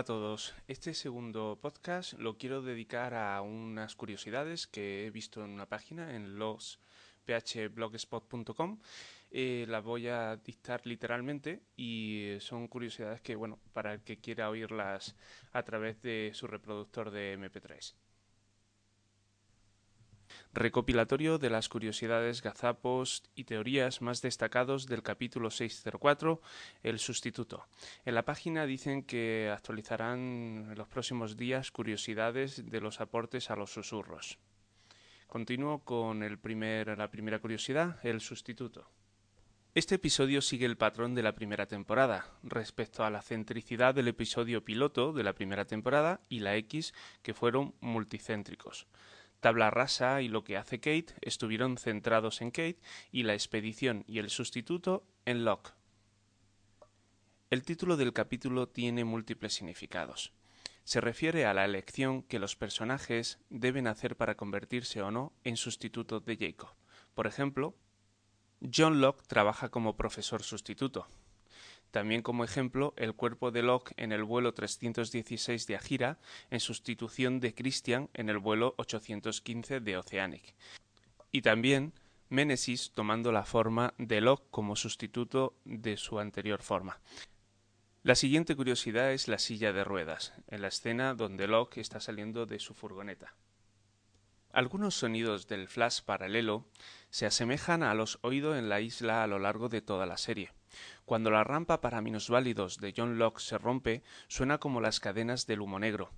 Hola a todos. Este segundo podcast lo quiero dedicar a unas curiosidades que he visto en una página en los phblogspot.com. Eh, las voy a dictar literalmente y son curiosidades que, bueno, para el que quiera oírlas a través de su reproductor de MP3. Recopilatorio de las curiosidades, gazapos y teorías más destacados del capítulo 604, El sustituto. En la página dicen que actualizarán en los próximos días curiosidades de los aportes a los susurros. Continúo con el primer, la primera curiosidad, el sustituto. Este episodio sigue el patrón de la primera temporada, respecto a la centricidad del episodio piloto de la primera temporada y la X, que fueron multicéntricos. Tabla rasa y lo que hace Kate estuvieron centrados en Kate y la expedición y el sustituto en Locke. El título del capítulo tiene múltiples significados. Se refiere a la elección que los personajes deben hacer para convertirse o no en sustituto de Jacob. Por ejemplo, John Locke trabaja como profesor sustituto, también como ejemplo, el cuerpo de Locke en el vuelo 316 de Agira, en sustitución de Christian en el vuelo 815 de Oceanic. Y también Ménesis tomando la forma de Locke como sustituto de su anterior forma. La siguiente curiosidad es la silla de ruedas, en la escena donde Locke está saliendo de su furgoneta. Algunos sonidos del flash paralelo se asemejan a los oídos en la isla a lo largo de toda la serie. Cuando la rampa para minusválidos de John Locke se rompe, suena como las cadenas del humo negro,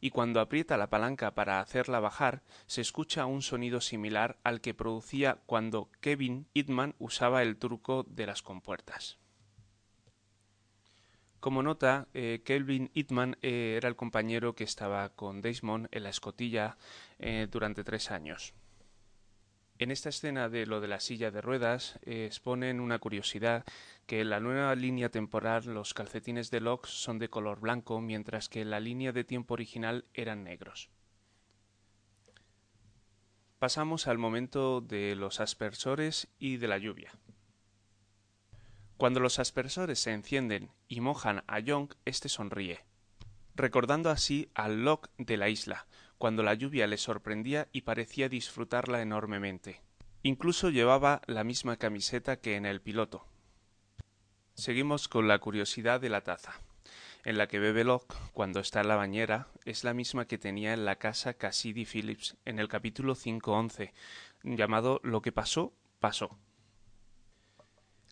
y cuando aprieta la palanca para hacerla bajar, se escucha un sonido similar al que producía cuando Kevin Hitman usaba el truco de las compuertas. Como nota, eh, Kelvin Hitman eh, era el compañero que estaba con Desmond en la escotilla eh, durante tres años. En esta escena de lo de la silla de ruedas exponen una curiosidad que en la nueva línea temporal los calcetines de Locke son de color blanco mientras que en la línea de tiempo original eran negros. Pasamos al momento de los aspersores y de la lluvia. Cuando los aspersores se encienden y mojan a Young, éste sonríe, recordando así al Locke de la isla, cuando la lluvia le sorprendía y parecía disfrutarla enormemente. Incluso llevaba la misma camiseta que en el piloto. Seguimos con la curiosidad de la taza, en la que bebe Locke cuando está en la bañera es la misma que tenía en la casa Cassidy Phillips en el capítulo 5.11, llamado Lo que pasó, pasó.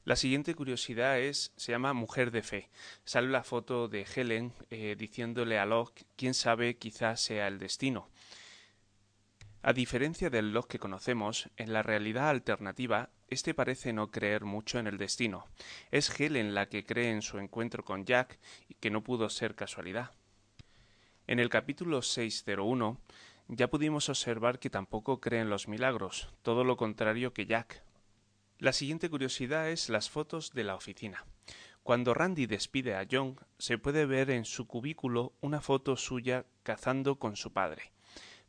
La siguiente curiosidad es, se llama Mujer de Fe. Sale la foto de Helen eh, diciéndole a Locke, quién sabe, quizás sea el destino. A diferencia del Locke que conocemos, en la realidad alternativa, este parece no creer mucho en el destino. Es Helen la que cree en su encuentro con Jack y que no pudo ser casualidad. En el capítulo 601 ya pudimos observar que tampoco cree en los milagros, todo lo contrario que Jack. La siguiente curiosidad es las fotos de la oficina. Cuando Randy despide a John, se puede ver en su cubículo una foto suya cazando con su padre,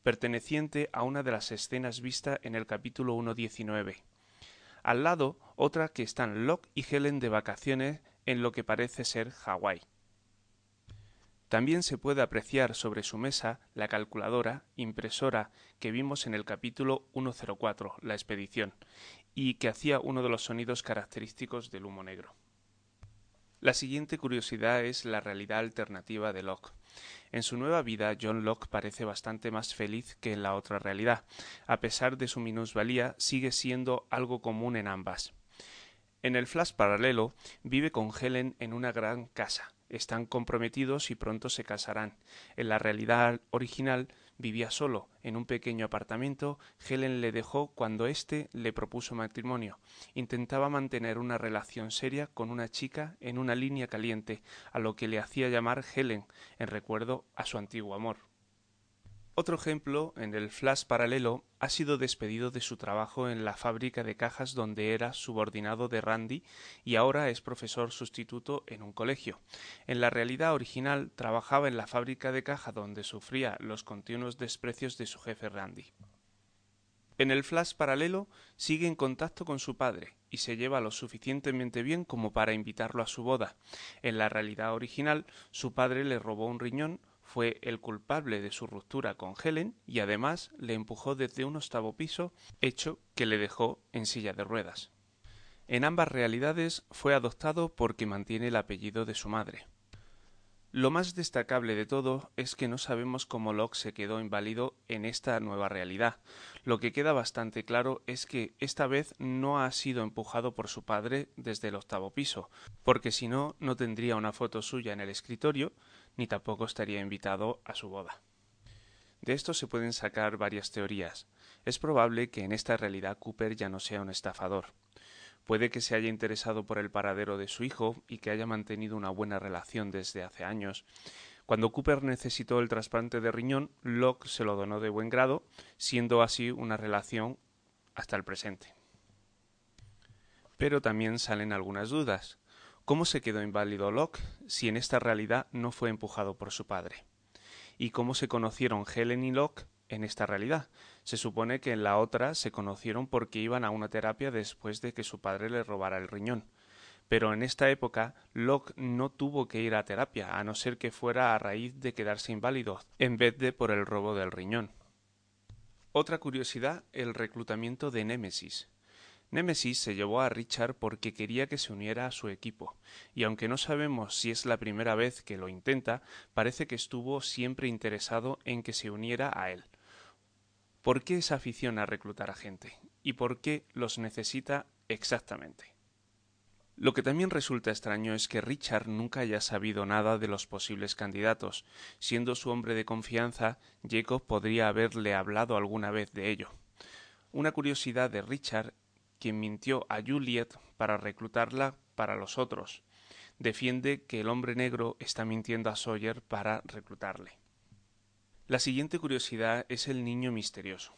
perteneciente a una de las escenas vistas en el capítulo 1.19. Al lado, otra que están Locke y Helen de vacaciones en lo que parece ser Hawái. También se puede apreciar sobre su mesa la calculadora, impresora que vimos en el capítulo 104, la expedición, y que hacía uno de los sonidos característicos del humo negro. La siguiente curiosidad es la realidad alternativa de Locke. En su nueva vida, John Locke parece bastante más feliz que en la otra realidad. A pesar de su minusvalía, sigue siendo algo común en ambas. En el flash paralelo vive con Helen en una gran casa. Están comprometidos y pronto se casarán. En la realidad original vivía solo en un pequeño apartamento. Helen le dejó cuando éste le propuso matrimonio. Intentaba mantener una relación seria con una chica en una línea caliente, a lo que le hacía llamar Helen, en recuerdo a su antiguo amor. Otro ejemplo, en el Flash paralelo, ha sido despedido de su trabajo en la fábrica de cajas donde era subordinado de Randy y ahora es profesor sustituto en un colegio. En la realidad original trabajaba en la fábrica de caja donde sufría los continuos desprecios de su jefe Randy. En el Flash paralelo sigue en contacto con su padre y se lleva lo suficientemente bien como para invitarlo a su boda. En la realidad original su padre le robó un riñón fue el culpable de su ruptura con Helen y además le empujó desde un octavo piso, hecho que le dejó en silla de ruedas. En ambas realidades fue adoptado porque mantiene el apellido de su madre. Lo más destacable de todo es que no sabemos cómo Locke se quedó inválido en esta nueva realidad. Lo que queda bastante claro es que esta vez no ha sido empujado por su padre desde el octavo piso, porque si no, no tendría una foto suya en el escritorio, ni tampoco estaría invitado a su boda. De esto se pueden sacar varias teorías. Es probable que en esta realidad Cooper ya no sea un estafador. Puede que se haya interesado por el paradero de su hijo y que haya mantenido una buena relación desde hace años. Cuando Cooper necesitó el trasplante de riñón, Locke se lo donó de buen grado, siendo así una relación hasta el presente. Pero también salen algunas dudas. ¿Cómo se quedó inválido Locke si en esta realidad no fue empujado por su padre? ¿Y cómo se conocieron Helen y Locke en esta realidad? Se supone que en la otra se conocieron porque iban a una terapia después de que su padre le robara el riñón. Pero en esta época Locke no tuvo que ir a terapia, a no ser que fuera a raíz de quedarse inválido, en vez de por el robo del riñón. Otra curiosidad, el reclutamiento de Némesis. Némesis se llevó a Richard porque quería que se uniera a su equipo, y aunque no sabemos si es la primera vez que lo intenta, parece que estuvo siempre interesado en que se uniera a él. ¿Por qué esa afición a reclutar a gente? ¿Y por qué los necesita exactamente? Lo que también resulta extraño es que Richard nunca haya sabido nada de los posibles candidatos. Siendo su hombre de confianza, Jacob podría haberle hablado alguna vez de ello. Una curiosidad de Richard quien mintió a Juliet para reclutarla para los otros. Defiende que el hombre negro está mintiendo a Sawyer para reclutarle. La siguiente curiosidad es el niño misterioso.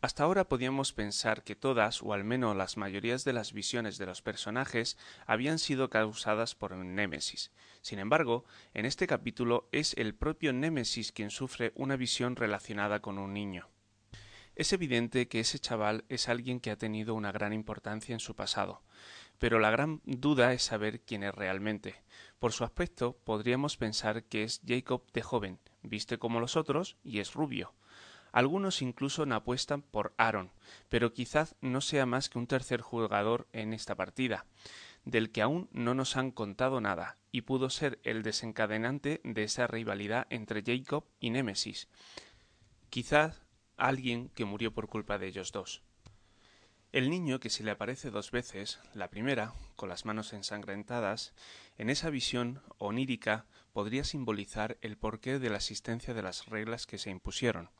Hasta ahora podíamos pensar que todas, o al menos las mayorías de las visiones de los personajes, habían sido causadas por Némesis. Sin embargo, en este capítulo es el propio Némesis quien sufre una visión relacionada con un niño. Es evidente que ese chaval es alguien que ha tenido una gran importancia en su pasado, pero la gran duda es saber quién es realmente. Por su aspecto podríamos pensar que es Jacob de joven, viste como los otros y es rubio. Algunos incluso apuestan por Aaron, pero quizás no sea más que un tercer jugador en esta partida, del que aún no nos han contado nada, y pudo ser el desencadenante de esa rivalidad entre Jacob y Némesis. Quizás alguien que murió por culpa de ellos dos. El niño que se le aparece dos veces, la primera, con las manos ensangrentadas, en esa visión onírica podría simbolizar el porqué de la existencia de las reglas que se impusieron,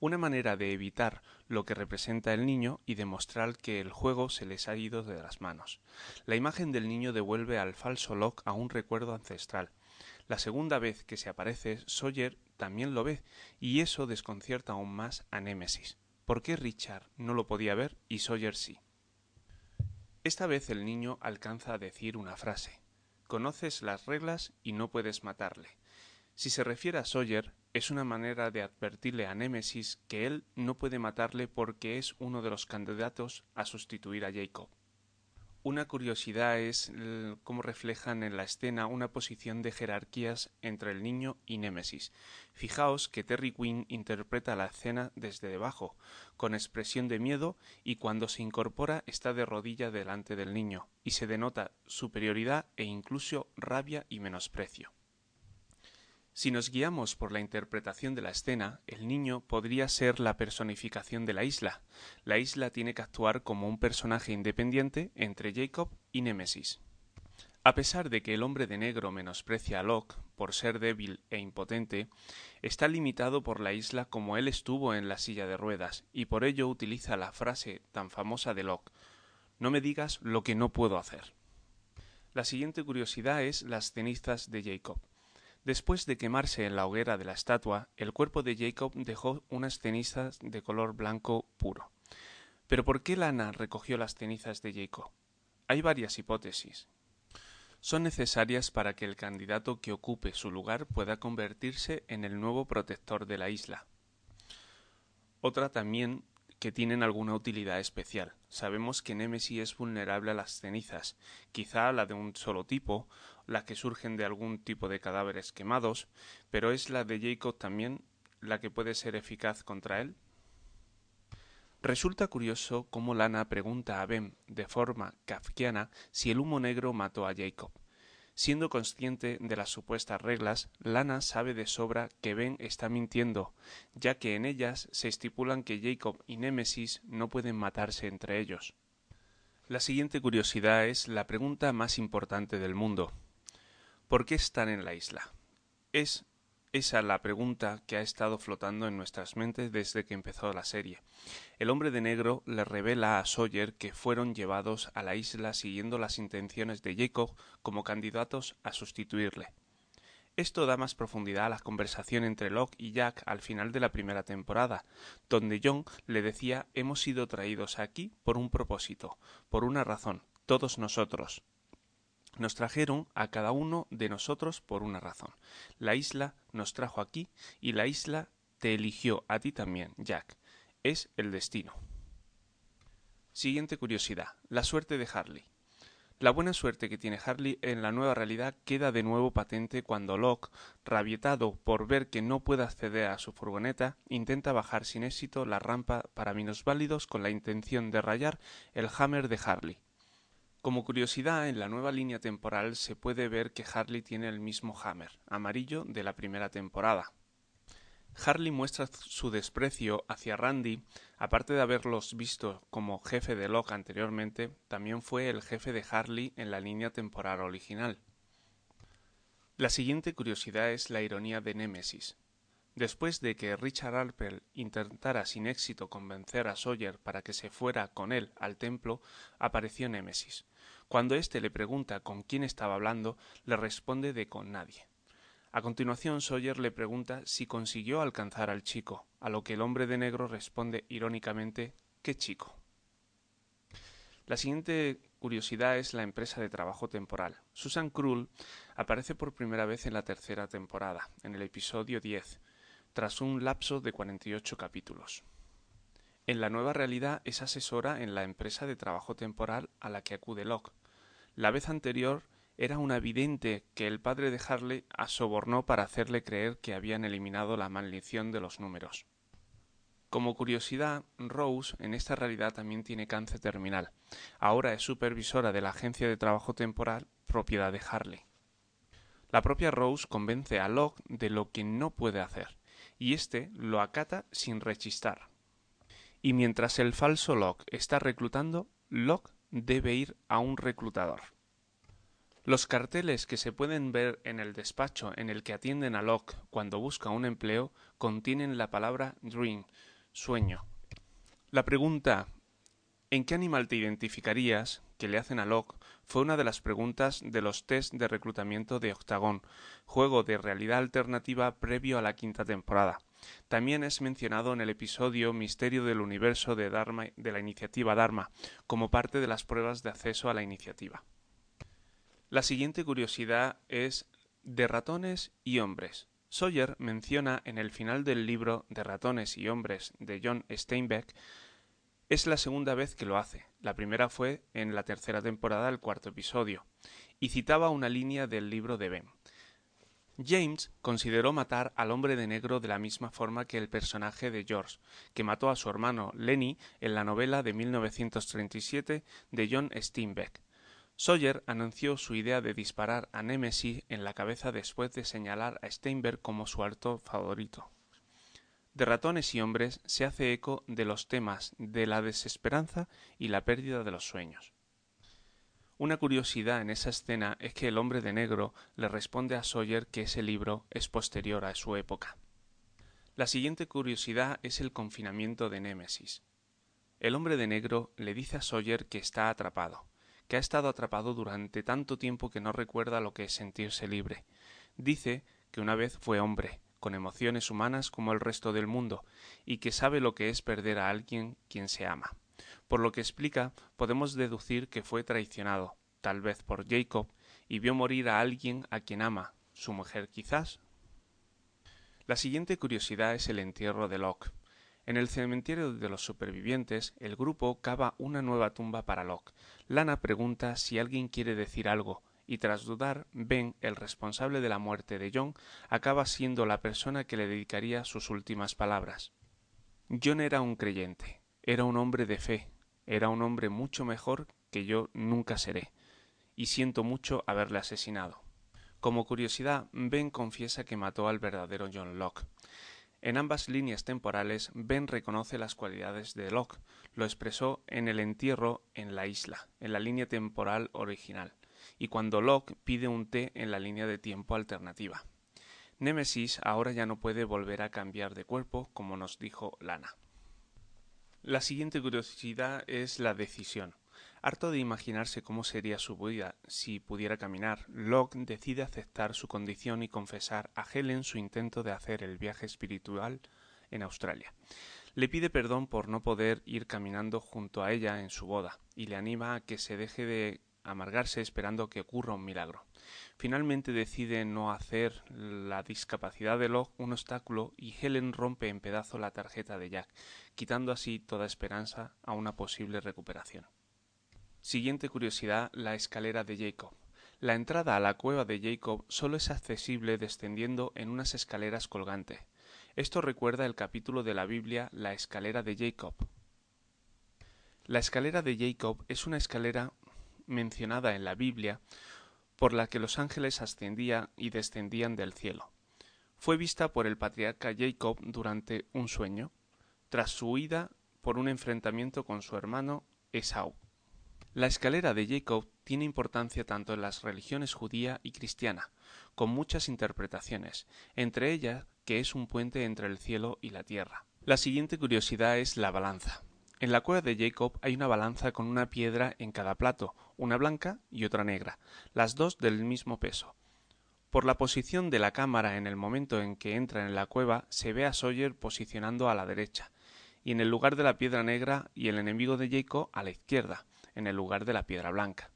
una manera de evitar lo que representa el niño y demostrar que el juego se les ha ido de las manos. La imagen del niño devuelve al falso Locke a un recuerdo ancestral. La segunda vez que se aparece, Sawyer también lo ve, y eso desconcierta aún más a Némesis. ¿Por qué Richard no lo podía ver y Sawyer sí? Esta vez el niño alcanza a decir una frase. Conoces las reglas y no puedes matarle. Si se refiere a Sawyer, es una manera de advertirle a Némesis que él no puede matarle porque es uno de los candidatos a sustituir a Jacob. Una curiosidad es cómo reflejan en la escena una posición de jerarquías entre el niño y Némesis. Fijaos que Terry Quinn interpreta la escena desde debajo, con expresión de miedo, y cuando se incorpora está de rodilla delante del niño, y se denota superioridad e incluso rabia y menosprecio. Si nos guiamos por la interpretación de la escena, el niño podría ser la personificación de la isla. La isla tiene que actuar como un personaje independiente entre Jacob y Némesis. A pesar de que el hombre de negro menosprecia a Locke por ser débil e impotente, está limitado por la isla como él estuvo en la silla de ruedas, y por ello utiliza la frase tan famosa de Locke No me digas lo que no puedo hacer. La siguiente curiosidad es las cenizas de Jacob. Después de quemarse en la hoguera de la estatua, el cuerpo de Jacob dejó unas cenizas de color blanco puro. Pero ¿por qué Lana recogió las cenizas de Jacob? Hay varias hipótesis. Son necesarias para que el candidato que ocupe su lugar pueda convertirse en el nuevo protector de la isla. Otra también que tienen alguna utilidad especial. Sabemos que Nemesis es vulnerable a las cenizas, quizá la de un solo tipo, la que surgen de algún tipo de cadáveres quemados, pero es la de Jacob también la que puede ser eficaz contra él. Resulta curioso cómo Lana pregunta a Ben de forma kafkiana si el humo negro mató a Jacob. Siendo consciente de las supuestas reglas, Lana sabe de sobra que Ben está mintiendo, ya que en ellas se estipulan que Jacob y Némesis no pueden matarse entre ellos. La siguiente curiosidad es la pregunta más importante del mundo. ¿Por qué están en la isla? Es esa la pregunta que ha estado flotando en nuestras mentes desde que empezó la serie. El hombre de negro le revela a Sawyer que fueron llevados a la isla siguiendo las intenciones de Jacob como candidatos a sustituirle. Esto da más profundidad a la conversación entre Locke y Jack al final de la primera temporada, donde John le decía hemos sido traídos aquí por un propósito, por una razón, todos nosotros, nos trajeron a cada uno de nosotros por una razón. La isla nos trajo aquí y la isla te eligió a ti también, Jack. Es el destino. Siguiente curiosidad. La suerte de Harley. La buena suerte que tiene Harley en la nueva realidad queda de nuevo patente cuando Locke, rabietado por ver que no puede acceder a su furgoneta, intenta bajar sin éxito la rampa para minusválidos con la intención de rayar el hammer de Harley. Como curiosidad, en la nueva línea temporal se puede ver que Harley tiene el mismo Hammer, amarillo, de la primera temporada. Harley muestra su desprecio hacia Randy, aparte de haberlos visto como jefe de Locke anteriormente, también fue el jefe de Harley en la línea temporal original. La siguiente curiosidad es la ironía de Némesis. Después de que Richard Alpel intentara sin éxito convencer a Sawyer para que se fuera con él al templo, apareció Némesis. Cuando éste le pregunta con quién estaba hablando, le responde de con nadie. A continuación Sawyer le pregunta si consiguió alcanzar al chico, a lo que el hombre de negro responde irónicamente ¿qué chico? La siguiente curiosidad es la empresa de trabajo temporal. Susan Krull aparece por primera vez en la tercera temporada, en el episodio 10, tras un lapso de 48 capítulos. En la nueva realidad es asesora en la empresa de trabajo temporal a la que acude Locke. La vez anterior era una vidente que el padre de Harley asobornó para hacerle creer que habían eliminado la maldición de los números. Como curiosidad, Rose en esta realidad también tiene cáncer terminal. Ahora es supervisora de la agencia de trabajo temporal propiedad de Harley. La propia Rose convence a Locke de lo que no puede hacer, y éste lo acata sin rechistar. Y mientras el falso Locke está reclutando, Locke debe ir a un reclutador. Los carteles que se pueden ver en el despacho en el que atienden a Locke cuando busca un empleo contienen la palabra dream, sueño. La pregunta ¿En qué animal te identificarías? que le hacen a Locke fue una de las preguntas de los test de reclutamiento de Octagon, juego de realidad alternativa previo a la quinta temporada. También es mencionado en el episodio Misterio del Universo de, la iniciativa Dharma, como parte de las pruebas de acceso a la iniciativa. La siguiente curiosidad es de ratones y hombres. Sawyer menciona en el final del libro de ratones y hombres de John Steinbeck es la segunda vez que lo hace. La primera fue en la tercera temporada del cuarto episodio, y citaba una línea del libro de Ben. James consideró matar al hombre de negro de la misma forma que el personaje de George, que mató a su hermano Lenny en la novela de 1937 de John Steinbeck. Sawyer anunció su idea de disparar a Nemesis en la cabeza después de señalar a Steinberg como su actor favorito. De ratones y hombres se hace eco de los temas de la desesperanza y la pérdida de los sueños. Una curiosidad en esa escena es que el hombre de negro le responde a Sawyer que ese libro es posterior a su época. La siguiente curiosidad es el confinamiento de Némesis. El hombre de negro le dice a Sawyer que está atrapado, que ha estado atrapado durante tanto tiempo que no recuerda lo que es sentirse libre. Dice que una vez fue hombre, con emociones humanas como el resto del mundo, y que sabe lo que es perder a alguien quien se ama. Por lo que explica, podemos deducir que fue traicionado, tal vez por Jacob, y vio morir a alguien a quien ama, su mujer quizás. La siguiente curiosidad es el entierro de Locke. En el cementerio de los supervivientes, el grupo cava una nueva tumba para Locke. Lana pregunta si alguien quiere decir algo, y tras dudar, Ben, el responsable de la muerte de John, acaba siendo la persona que le dedicaría sus últimas palabras. John era un creyente, era un hombre de fe, era un hombre mucho mejor que yo nunca seré, y siento mucho haberle asesinado. Como curiosidad, Ben confiesa que mató al verdadero John Locke. En ambas líneas temporales, Ben reconoce las cualidades de Locke, lo expresó en el entierro en la isla, en la línea temporal original, y cuando Locke pide un té en la línea de tiempo alternativa. Némesis ahora ya no puede volver a cambiar de cuerpo, como nos dijo Lana. La siguiente curiosidad es la decisión. Harto de imaginarse cómo sería su vida si pudiera caminar, Locke decide aceptar su condición y confesar a Helen su intento de hacer el viaje espiritual en Australia. Le pide perdón por no poder ir caminando junto a ella en su boda y le anima a que se deje de amargarse esperando que ocurra un milagro. Finalmente decide no hacer la discapacidad de Locke un obstáculo y Helen rompe en pedazos la tarjeta de Jack, quitando así toda esperanza a una posible recuperación. Siguiente curiosidad, la escalera de Jacob. La entrada a la cueva de Jacob solo es accesible descendiendo en unas escaleras colgantes. Esto recuerda el capítulo de la Biblia La escalera de Jacob. La escalera de Jacob es una escalera mencionada en la Biblia por la que los ángeles ascendían y descendían del cielo. Fue vista por el patriarca Jacob durante un sueño, tras su huida por un enfrentamiento con su hermano Esau. La escalera de Jacob tiene importancia tanto en las religiones judía y cristiana, con muchas interpretaciones, entre ellas que es un puente entre el cielo y la tierra. La siguiente curiosidad es la balanza. En la cueva de Jacob hay una balanza con una piedra en cada plato, una blanca y otra negra, las dos del mismo peso. Por la posición de la cámara en el momento en que entra en la cueva se ve a Sawyer posicionando a la derecha, y en el lugar de la piedra negra y el enemigo de Jacob a la izquierda, en el lugar de la piedra blanca.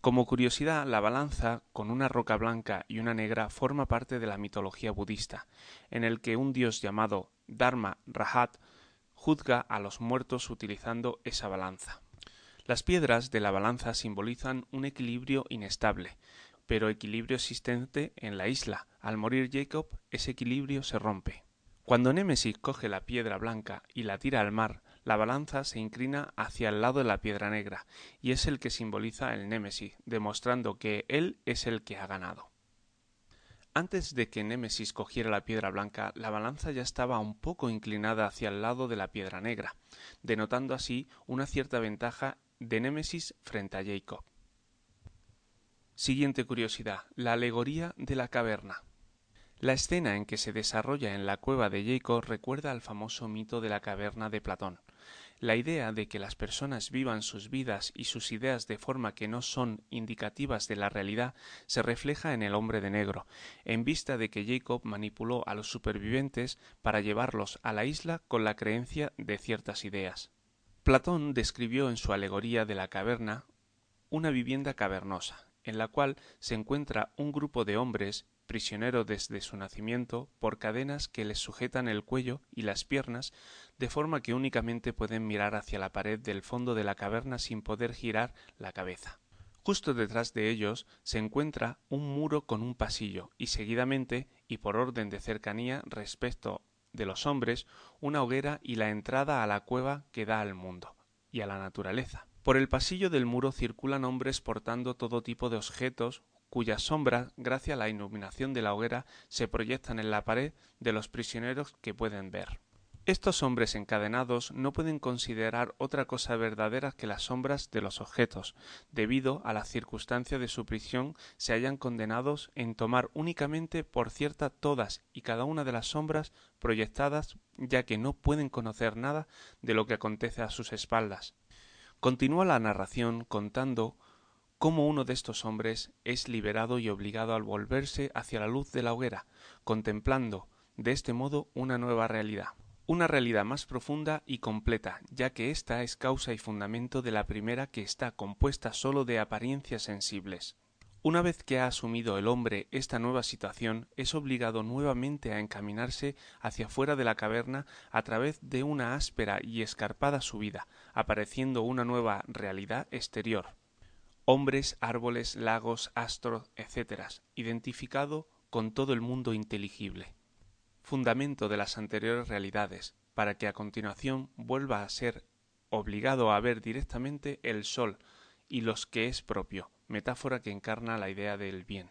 Como curiosidad, la balanza con una roca blanca y una negra forma parte de la mitología budista, en el que un dios llamado Dharma Rahat juzga a los muertos utilizando esa balanza. Las piedras de la balanza simbolizan un equilibrio inestable, pero equilibrio existente en la isla. Al morir Jacob, ese equilibrio se rompe. Cuando Némesis coge la piedra blanca y la tira al mar, la balanza se inclina hacia el lado de la piedra negra, y es el que simboliza el Némesis, demostrando que él es el que ha ganado. Antes de que Némesis cogiera la piedra blanca, la balanza ya estaba un poco inclinada hacia el lado de la piedra negra, denotando así una cierta ventaja de Némesis frente a Jacob. Siguiente curiosidad, la alegoría de la caverna. La escena en que se desarrolla en la cueva de Jacob recuerda al famoso mito de la caverna de Platón. La idea de que las personas vivan sus vidas y sus ideas de forma que no son indicativas de la realidad se refleja en el hombre de negro, en vista de que Jacob manipuló a los supervivientes para llevarlos a la isla con la creencia de ciertas ideas. Platón describió en su alegoría de la caverna una vivienda cavernosa, en la cual se encuentra un grupo de hombres prisionero desde su nacimiento por cadenas que les sujetan el cuello y las piernas de forma que únicamente pueden mirar hacia la pared del fondo de la caverna sin poder girar la cabeza. Justo detrás de ellos se encuentra un muro con un pasillo y seguidamente, y por orden de cercanía respecto de los hombres, una hoguera y la entrada a la cueva que da al mundo y a la naturaleza. Por el pasillo del muro circulan hombres portando todo tipo de objetos cuyas sombras, gracias a la iluminación de la hoguera, se proyectan en la pared de los prisioneros que pueden ver. Estos hombres encadenados no pueden considerar otra cosa verdadera que las sombras de los objetos, debido a la circunstancia de su prisión se hayan condenados en tomar únicamente por cierta todas y cada una de las sombras proyectadas, ya que no pueden conocer nada de lo que acontece a sus espaldas. Continúa la narración contando cómo uno de estos hombres es liberado y obligado al volverse hacia la luz de la hoguera, contemplando de este modo una nueva realidad una realidad más profunda y completa, ya que ésta es causa y fundamento de la primera que está compuesta sólo de apariencias sensibles. Una vez que ha asumido el hombre esta nueva situación, es obligado nuevamente a encaminarse hacia fuera de la caverna a través de una áspera y escarpada subida, apareciendo una nueva realidad exterior. Hombres, árboles, lagos, astros, etc., identificado con todo el mundo inteligible fundamento de las anteriores realidades, para que a continuación vuelva a ser obligado a ver directamente el sol y los que es propio, metáfora que encarna la idea del bien.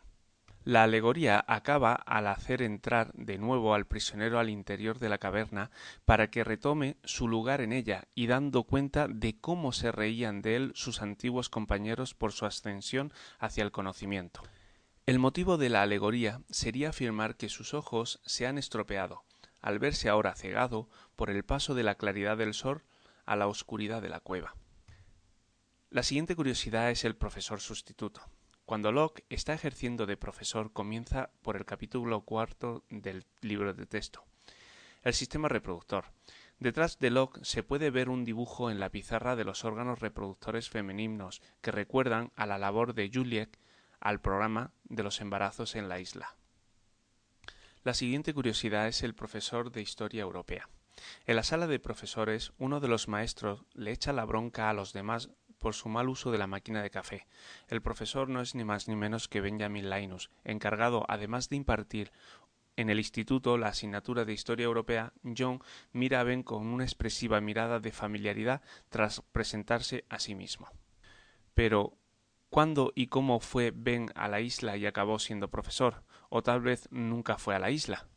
La alegoría acaba al hacer entrar de nuevo al prisionero al interior de la caverna para que retome su lugar en ella y dando cuenta de cómo se reían de él sus antiguos compañeros por su ascensión hacia el conocimiento. El motivo de la alegoría sería afirmar que sus ojos se han estropeado, al verse ahora cegado por el paso de la claridad del sol a la oscuridad de la cueva. La siguiente curiosidad es el profesor sustituto. Cuando Locke está ejerciendo de profesor comienza por el capítulo cuarto del libro de texto. El sistema reproductor. Detrás de Locke se puede ver un dibujo en la pizarra de los órganos reproductores femeninos que recuerdan a la labor de Juliet al programa de los embarazos en la isla. La siguiente curiosidad es el profesor de Historia Europea. En la sala de profesores, uno de los maestros le echa la bronca a los demás por su mal uso de la máquina de café. El profesor no es ni más ni menos que Benjamin Linus, encargado, además de impartir en el instituto la asignatura de Historia Europea, John mira a Ben con una expresiva mirada de familiaridad tras presentarse a sí mismo. Pero, cuándo y cómo fue Ben a la isla y acabó siendo profesor, o tal vez nunca fue a la isla.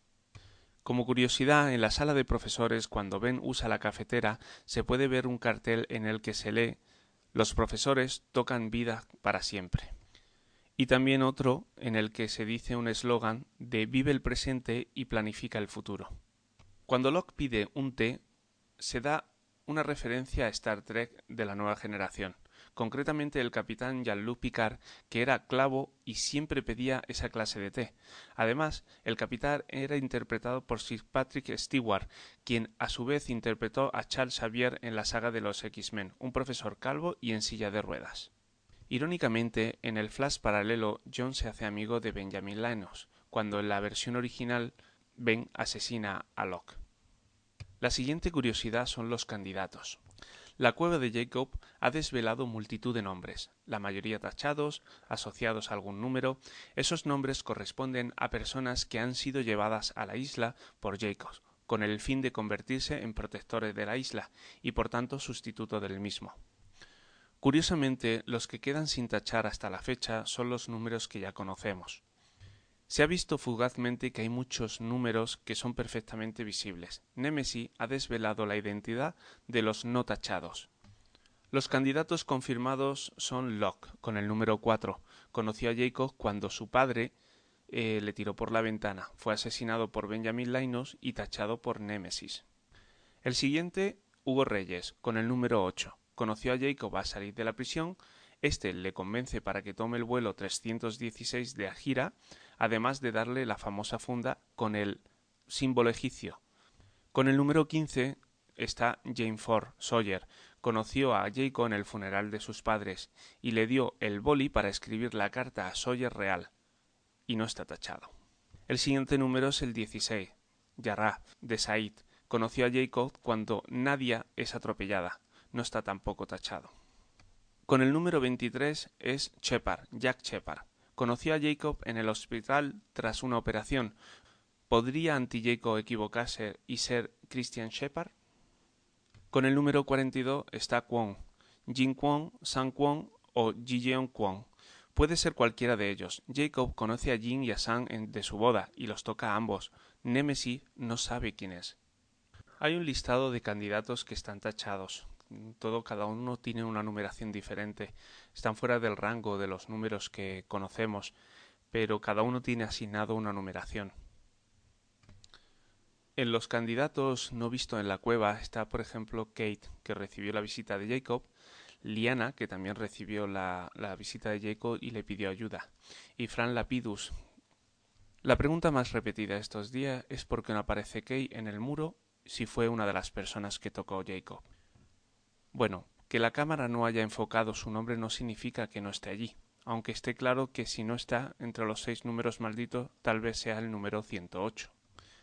Como curiosidad, en la sala de profesores, cuando Ben usa la cafetera, se puede ver un cartel en el que se lee Los profesores tocan vida para siempre. Y también otro en el que se dice un eslogan de Vive el presente y planifica el futuro. Cuando Locke pide un té, se da una referencia a Star Trek de la nueva generación concretamente el capitán Jean-Luc Picard, que era clavo y siempre pedía esa clase de té. Además, el capitán era interpretado por Sir Patrick Stewart, quien a su vez interpretó a Charles Xavier en la saga de los X-Men, un profesor calvo y en silla de ruedas. Irónicamente, en el flash paralelo, John se hace amigo de Benjamin Linus, cuando en la versión original Ben asesina a Locke. La siguiente curiosidad son los candidatos. La cueva de Jacob ha desvelado multitud de nombres, la mayoría tachados, asociados a algún número. Esos nombres corresponden a personas que han sido llevadas a la isla por Jacob, con el fin de convertirse en protectores de la isla y por tanto sustituto del mismo. Curiosamente, los que quedan sin tachar hasta la fecha son los números que ya conocemos. Se ha visto fugazmente que hay muchos números que son perfectamente visibles. Nemesis ha desvelado la identidad de los no tachados. Los candidatos confirmados son Locke, con el número 4. Conoció a Jacob cuando su padre eh, le tiró por la ventana. Fue asesinado por Benjamin Linus y tachado por Némesis. El siguiente, Hugo Reyes, con el número 8. Conoció a Jacob a salir de la prisión. Este le convence para que tome el vuelo 316 de Agira además de darle la famosa funda con el símbolo egipcio. Con el número 15 está Jane Ford Sawyer. Conoció a Jacob en el funeral de sus padres y le dio el boli para escribir la carta a Sawyer real. Y no está tachado. El siguiente número es el 16. Yarra, de Said. Conoció a Jacob cuando Nadia es atropellada. No está tampoco tachado. Con el número 23 es Shepard, Jack Shepard. Conoció a Jacob en el hospital tras una operación. ¿Podría anti-Jacob equivocarse y ser Christian Shepard? Con el número 42 está Kwon. Jin Kwon, San Kwon o Ji Kwon. Puede ser cualquiera de ellos. Jacob conoce a Jin y a San de su boda y los toca a ambos. Nemesis no sabe quién es. Hay un listado de candidatos que están tachados. Todo, cada uno tiene una numeración diferente. Están fuera del rango de los números que conocemos, pero cada uno tiene asignado una numeración. En los candidatos no visto en la cueva está, por ejemplo, Kate, que recibió la visita de Jacob, Liana, que también recibió la, visita de Jacob y le pidió ayuda, y Fran Lapidus. La pregunta más repetida estos días es por qué no aparece Kate en el muro si fue una de las personas que tocó Jacob. Bueno, que la cámara no haya enfocado su nombre no significa que no esté allí, aunque esté claro que si no está entre los seis números malditos, tal vez sea el número 108.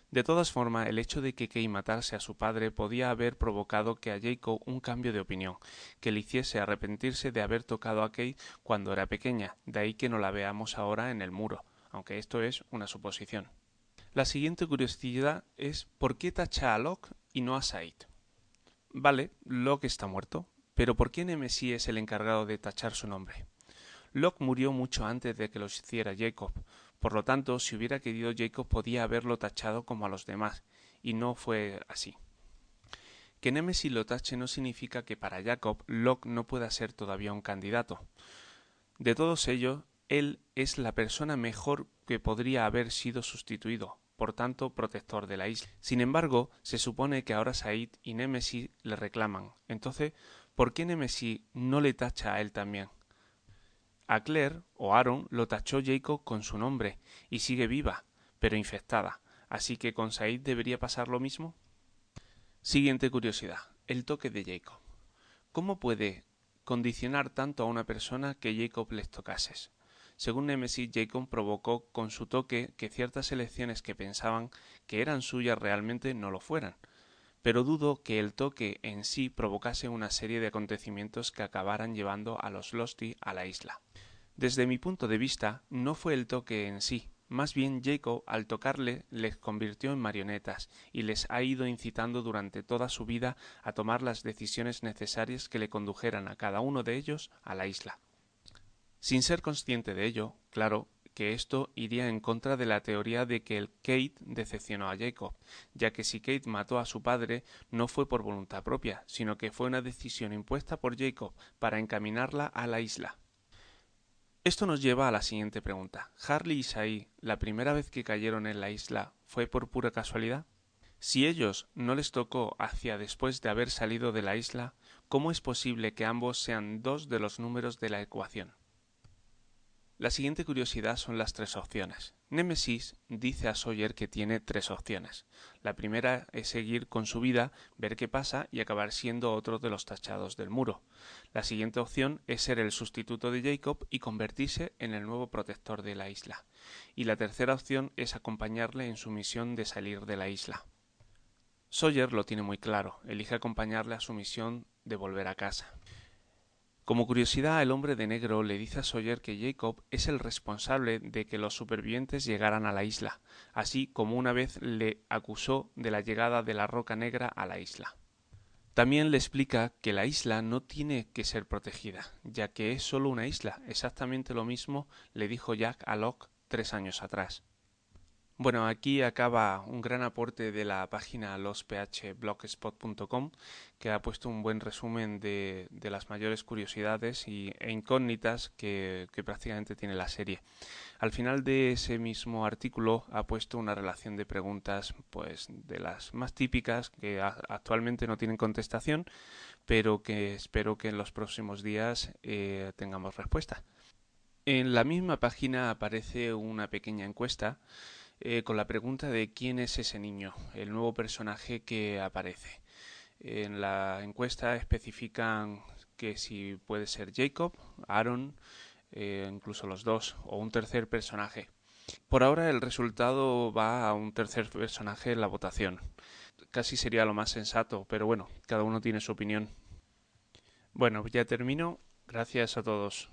De todas formas, el hecho de que Kay matase a su padre podía haber provocado que a Jacob un cambio de opinión, que le hiciese arrepentirse de haber tocado a Kate cuando era pequeña, de ahí que no la veamos ahora en el muro, aunque esto es una suposición. La siguiente curiosidad es ¿por qué tacha a Locke y no a Said? Vale, Locke está muerto, pero ¿por qué Nemesis es el encargado de tachar su nombre? Locke murió mucho antes de que lo hiciera Jacob, por lo tanto, si hubiera querido Jacob podía haberlo tachado como a los demás, y no fue así. Que Nemesis lo tache no significa que para Jacob Locke no pueda ser todavía un candidato. De todos ellos, él es la persona mejor que podría haber sido sustituido, por tanto protector de la isla. Sin embargo, se supone que ahora Said y Nemesis le reclaman. Entonces, ¿por qué Nemesis no le tacha a él también? A Claire o Aaron lo tachó Jacob con su nombre y sigue viva, pero infectada, así que con Said debería pasar lo mismo. Siguiente curiosidad, el toque de Jacob. ¿Cómo puede condicionar tanto a una persona que Jacob les tocases? Según Nemesis, Jacob provocó con su toque que ciertas elecciones que pensaban que eran suyas realmente no lo fueran pero dudo que el toque en sí provocase una serie de acontecimientos que acabaran llevando a los Losty a la isla. Desde mi punto de vista, no fue el toque en sí, más bien Jacob al tocarle les convirtió en marionetas y les ha ido incitando durante toda su vida a tomar las decisiones necesarias que le condujeran a cada uno de ellos a la isla. Sin ser consciente de ello, claro, que esto iría en contra de la teoría de que el Kate decepcionó a Jacob, ya que si Kate mató a su padre no fue por voluntad propia, sino que fue una decisión impuesta por Jacob para encaminarla a la isla. Esto nos lleva a la siguiente pregunta. ¿Harley y Sai, la primera vez que cayeron en la isla, fue por pura casualidad? Si ellos no les tocó hacia después de haber salido de la isla, ¿cómo es posible que ambos sean dos de los números de la ecuación? La siguiente curiosidad son las tres opciones. Nemesis dice a Sawyer que tiene tres opciones. La primera es seguir con su vida, ver qué pasa y acabar siendo otro de los tachados del muro. La siguiente opción es ser el sustituto de Jacob y convertirse en el nuevo protector de la isla. Y la tercera opción es acompañarle en su misión de salir de la isla. Sawyer lo tiene muy claro, elige acompañarle a su misión de volver a casa. Como curiosidad, el hombre de negro le dice a Sawyer que Jacob es el responsable de que los supervivientes llegaran a la isla, así como una vez le acusó de la llegada de la roca negra a la isla. También le explica que la isla no tiene que ser protegida, ya que es solo una isla. Exactamente lo mismo le dijo Jack a Locke tres años atrás. Bueno, aquí acaba un gran aporte de la página losphblogspot.com que ha puesto un buen resumen de, las mayores curiosidades y, e incógnitas que, prácticamente tiene la serie. Al final de ese mismo artículo ha puesto una relación de preguntas pues de las más típicas que actualmente no tienen contestación pero que espero que en los próximos días eh, tengamos respuesta. En la misma página aparece una pequeña encuesta eh, con la pregunta de quién es ese niño, el nuevo personaje que aparece. En la encuesta especifican que si puede ser Jacob, Aaron, eh, incluso los dos, o un tercer personaje. Por ahora el resultado va a un tercer personaje en la votación. Casi sería lo más sensato, pero bueno, cada uno tiene su opinión. Bueno, ya termino. Gracias a todos.